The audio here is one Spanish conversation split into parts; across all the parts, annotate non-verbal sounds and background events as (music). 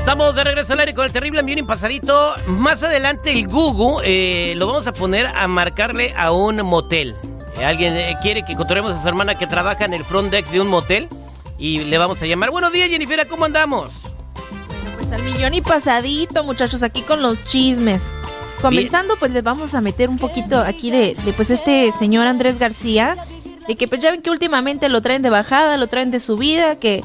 Estamos de regreso al aire con el terrible bien pasadito. Más adelante el Google eh, lo vamos a poner a marcarle a un motel. Eh, alguien eh, quiere que encontremos a su hermana que trabaja en el front deck de un motel y le vamos a llamar. Buenos días, Jennifer, ¿cómo andamos? Pues al millón y pasadito, muchachos, aquí con los chismes. Comenzando, pues les vamos a meter un poquito aquí de, de, pues este señor Andrés García, de que pues ya ven que últimamente lo traen de bajada, lo traen de subida, que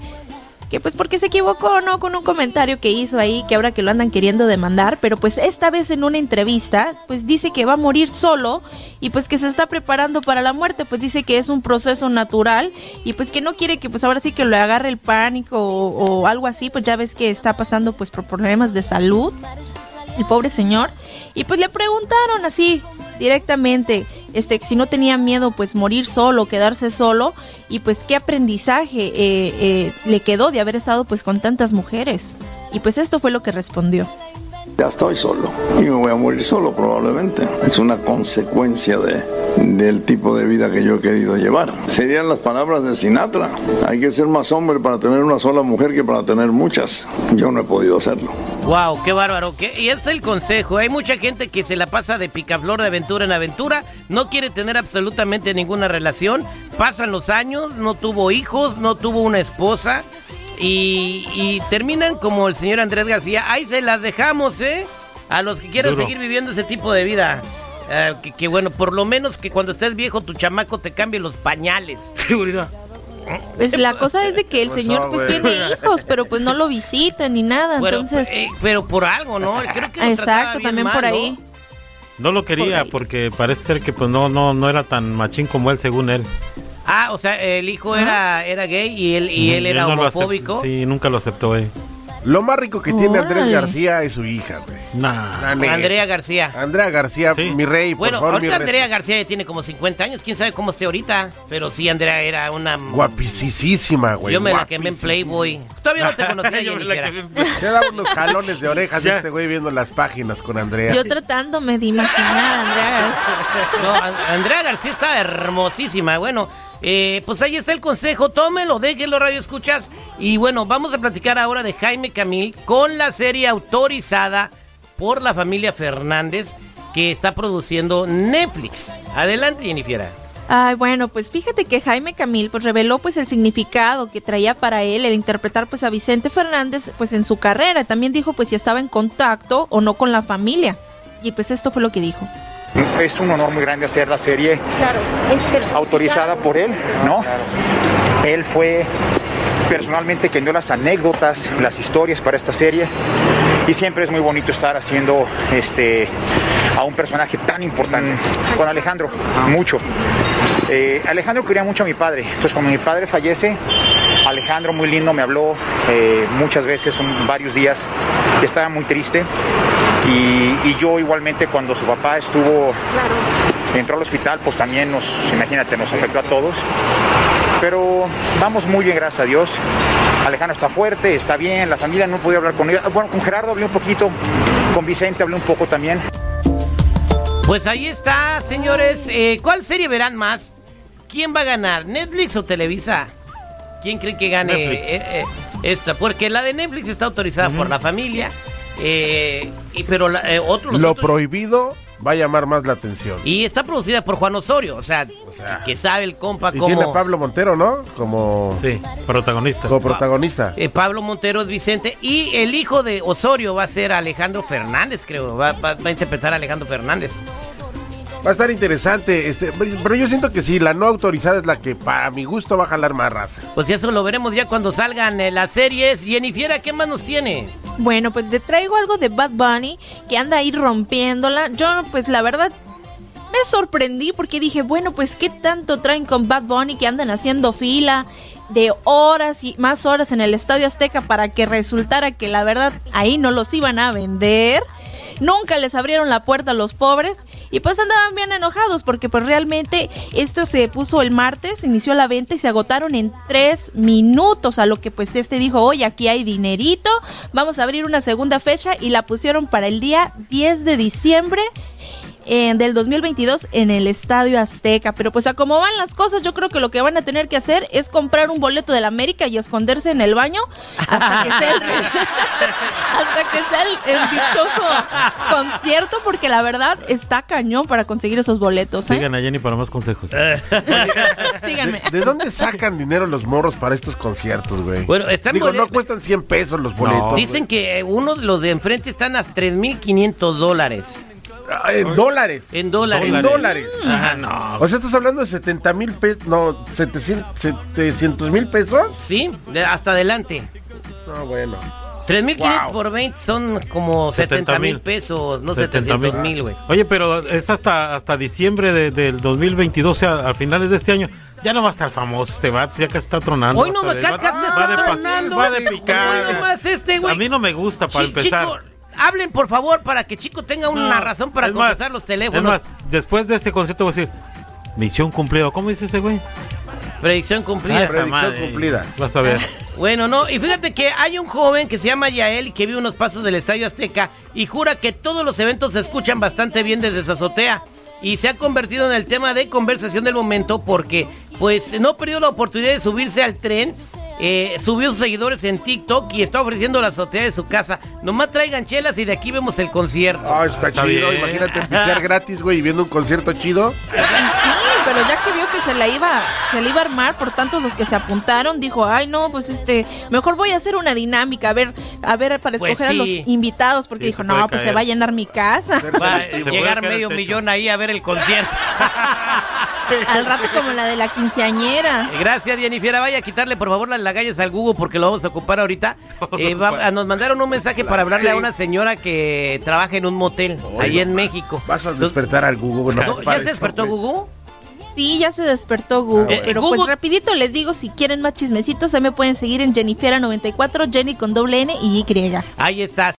que pues porque se equivocó, ¿no? Con un comentario que hizo ahí, que ahora que lo andan queriendo demandar, pero pues esta vez en una entrevista, pues dice que va a morir solo y pues que se está preparando para la muerte, pues dice que es un proceso natural y pues que no quiere que pues ahora sí que lo agarre el pánico o, o algo así, pues ya ves que está pasando pues por problemas de salud, el pobre señor, y pues le preguntaron así, directamente este si no tenía miedo pues morir solo quedarse solo y pues qué aprendizaje eh, eh, le quedó de haber estado pues con tantas mujeres y pues esto fue lo que respondió ya estoy solo y me voy a morir solo probablemente. Es una consecuencia de, del tipo de vida que yo he querido llevar. Serían las palabras de Sinatra. Hay que ser más hombre para tener una sola mujer que para tener muchas. Yo no he podido hacerlo. Wow, qué bárbaro. ¿Qué? Y es el consejo. Hay mucha gente que se la pasa de picaflor de aventura en aventura, no quiere tener absolutamente ninguna relación. Pasan los años, no tuvo hijos, no tuvo una esposa. Y, y, terminan como el señor Andrés García. Ahí se las dejamos, ¿eh? A los que quieran seguir viviendo ese tipo de vida. Uh, que, que, bueno, por lo menos que cuando estés viejo tu chamaco te cambie los pañales. (laughs) Pues la cosa es de que el señor pues tiene hijos, pero pues no lo visita ni nada, bueno, entonces... Eh, pero por algo, ¿no? Creo que Exacto, también mal, por ahí. ¿no? No lo quería Por porque parece ser que pues no, no, no era tan machín como él, según él. Ah, o sea, el hijo era, era gay y él, y él era no homofóbico. sí, nunca lo aceptó él. Lo más rico que tiene Andrés. García es su hija, güey. Nah. Andrea García. Andrea García, Sí. mi rey, por Bueno, favor, mi ahorita Andrea García ya tiene como 50 años, quién sabe cómo esté ahorita. Pero sí, Andrea era una. Guapisísima, güey. Yo me la quemé en guapísima. Playboy. Todavía no te (laughs) conocía, Yo me la Jennifer. quedé- Se da unos jalones de orejas Ya. este güey viendo las páginas con Andrea. Yo tratándome de imaginar, Andrea. No, An- Andrea García está hermosísima. Bueno, eh, pues ahí está el consejo. Tómelo, déjenlo, radio escuchas. Y bueno, vamos a platicar ahora de Jaime Camil con la serie autorizada por la familia Fernández que está produciendo Netflix. Adelante, Jennifer. Ay, bueno, pues fíjate que Jaime Camil pues reveló pues el significado que traía para él el interpretar pues a Vicente Fernández pues en su carrera. También dijo pues si estaba en contacto o no con la familia. Y pues esto fue lo que dijo. Es un honor muy grande hacer la serie autorizada por él, ¿no? Él fue personalmente quien dio las anécdotas, las historias para esta serie. Y siempre es muy bonito estar haciendo este a un personaje tan importante. Con Alejandro, mucho. Eh, Alejandro quería mucho a mi padre, entonces cuando mi padre fallece, Alejandro muy lindo me habló eh, muchas veces, son varios días, estaba muy triste. Y, y yo igualmente cuando su papá estuvo entró al hospital, pues también nos, imagínate, nos afectó a todos. Pero vamos muy bien, gracias a Dios. Alejandro está fuerte, está bien, la familia no podía hablar con ella. Bueno, con Gerardo hablé un poquito, con Vicente hablé un poco también. Pues ahí está, señores. Eh, ¿Cuál serie verán más? ¿Quién va a ganar? ¿Netflix o Televisa? ¿Quién cree que gane Netflix. eh, eh, esta? Porque la de Netflix está autorizada por la familia. eh, y, pero la, eh, otro- los Lo otros- prohibido va a llamar más la atención. Y está producida por Juan Osorio. O sea, sea, que sabe el compa Y como... tiene a Pablo Montero, ¿no? Como, Sí, protagonista. como protagonista. Eh, Pablo Montero es Vicente. Y el hijo de Osorio va a ser Alejandro Fernández, creo. Va, va- va a interpretar a Alejandro Fernández. Va a estar interesante, este, pero yo siento que sí, la no autorizada es la que para mi gusto va a jalar más raza. Pues ya eso lo veremos ya cuando salgan eh, las series. Jennifer, ¿qué más nos tiene? Bueno, pues le traigo algo de Bad Bunny que anda ahí rompiéndola. Yo, pues la verdad, me sorprendí porque dije, bueno, pues qué tanto traen con Bad Bunny que andan haciendo fila de horas y más horas en el Estadio Azteca para que resultara que la verdad ahí no los iban a vender. Nunca les abrieron la puerta a los pobres y pues andaban bien enojados porque pues realmente esto se puso el martes, inició la venta y se agotaron en tres minutos, a lo que pues este dijo, oye, aquí hay dinerito, vamos a abrir una segunda fecha y la pusieron para el día 10 de diciembre eh, del 2022 en el Estadio Azteca. Pero pues a cómo van las cosas, yo creo que lo que van a tener que hacer es comprar un boleto del América y esconderse en el baño hasta que sea el, (laughs) hasta que sea el, dichoso concierto, porque la verdad está cañón para conseguir esos boletos. ¿eh? Sigan a Jenny para más consejos. (laughs) Síganme. ¿De dónde sacan dinero los morros para estos conciertos, güey? Bueno, están Digo, no cuestan 100 pesos los boletos. Dicen que eh, uno de los de enfrente están a 3.500 dólares. Ah, En dólares. En dólares. En dólares. Ajá, no. O sea, estás hablando de 70 mil pesos, no, 700 mil pesos. Sí, de- hasta adelante. No, bueno. 3.500 Wow. por 20 son como 70 mil pesos, no 700 mil, güey. Oye, pero es hasta hasta diciembre de- del 2022, o sea, a finales de este año. Ya no va a estar famoso este vato, ya que está tronando. Hoy no a va- de pas- tronando. Va de picar. Hoy nomás este, güey. A mí no me gusta para Chi- empezar. Chico, hablen por favor para que Chico tenga una No, razón para contestar los teléfonos. Es más, después de ese concierto voy a decir, misión cumplida. ¿Cómo dice ese güey? Predicción cumplida. Ah, predicción madre. cumplida. Vas a ver. (laughs) Bueno, no, y fíjate que hay un joven que se llama Yael y que vive unos pasos del Estadio Azteca y jura que todos los eventos se escuchan bastante bien desde su azotea. Y se ha convertido en el tema de conversación del momento porque, pues, no perdió la oportunidad de subirse al tren. Eh, subió sus seguidores en TikTok y está ofreciendo la azotea de su casa. Nomás traigan chelas y de aquí vemos el concierto. Ah, está, Está chido. bien. Imagínate (laughs) pisear gratis, güey, y viendo un concierto chido. Sí, pero ya que vio que se la iba, se la iba a armar por tantos los que se apuntaron, dijo, ay no, pues este, mejor voy a hacer una dinámica, a ver, a ver, para Pues escoger a los invitados, porque Sí, dijo, no, pues se va a llenar mi casa. Va a llegar medio millón ahí a ver el concierto. (laughs) (laughs) Al rato como la de la quinceañera. Gracias, Jennifer. Vaya a quitarle, por favor, las lagallas al Google porque lo vamos a ocupar ahorita. (laughs) A Eh, va- nos mandaron un mensaje para hablarle a una señora que trabaja en un motel allí en México. Vas a despertar al Google. No, ¿Ya se despertó Google? Sí, ya se despertó Google, Eh, pero Google- pues rapidito les digo, si quieren más chismecitos, se me pueden seguir en Jennifera94, Jenny con doble N y Y. Ahí está.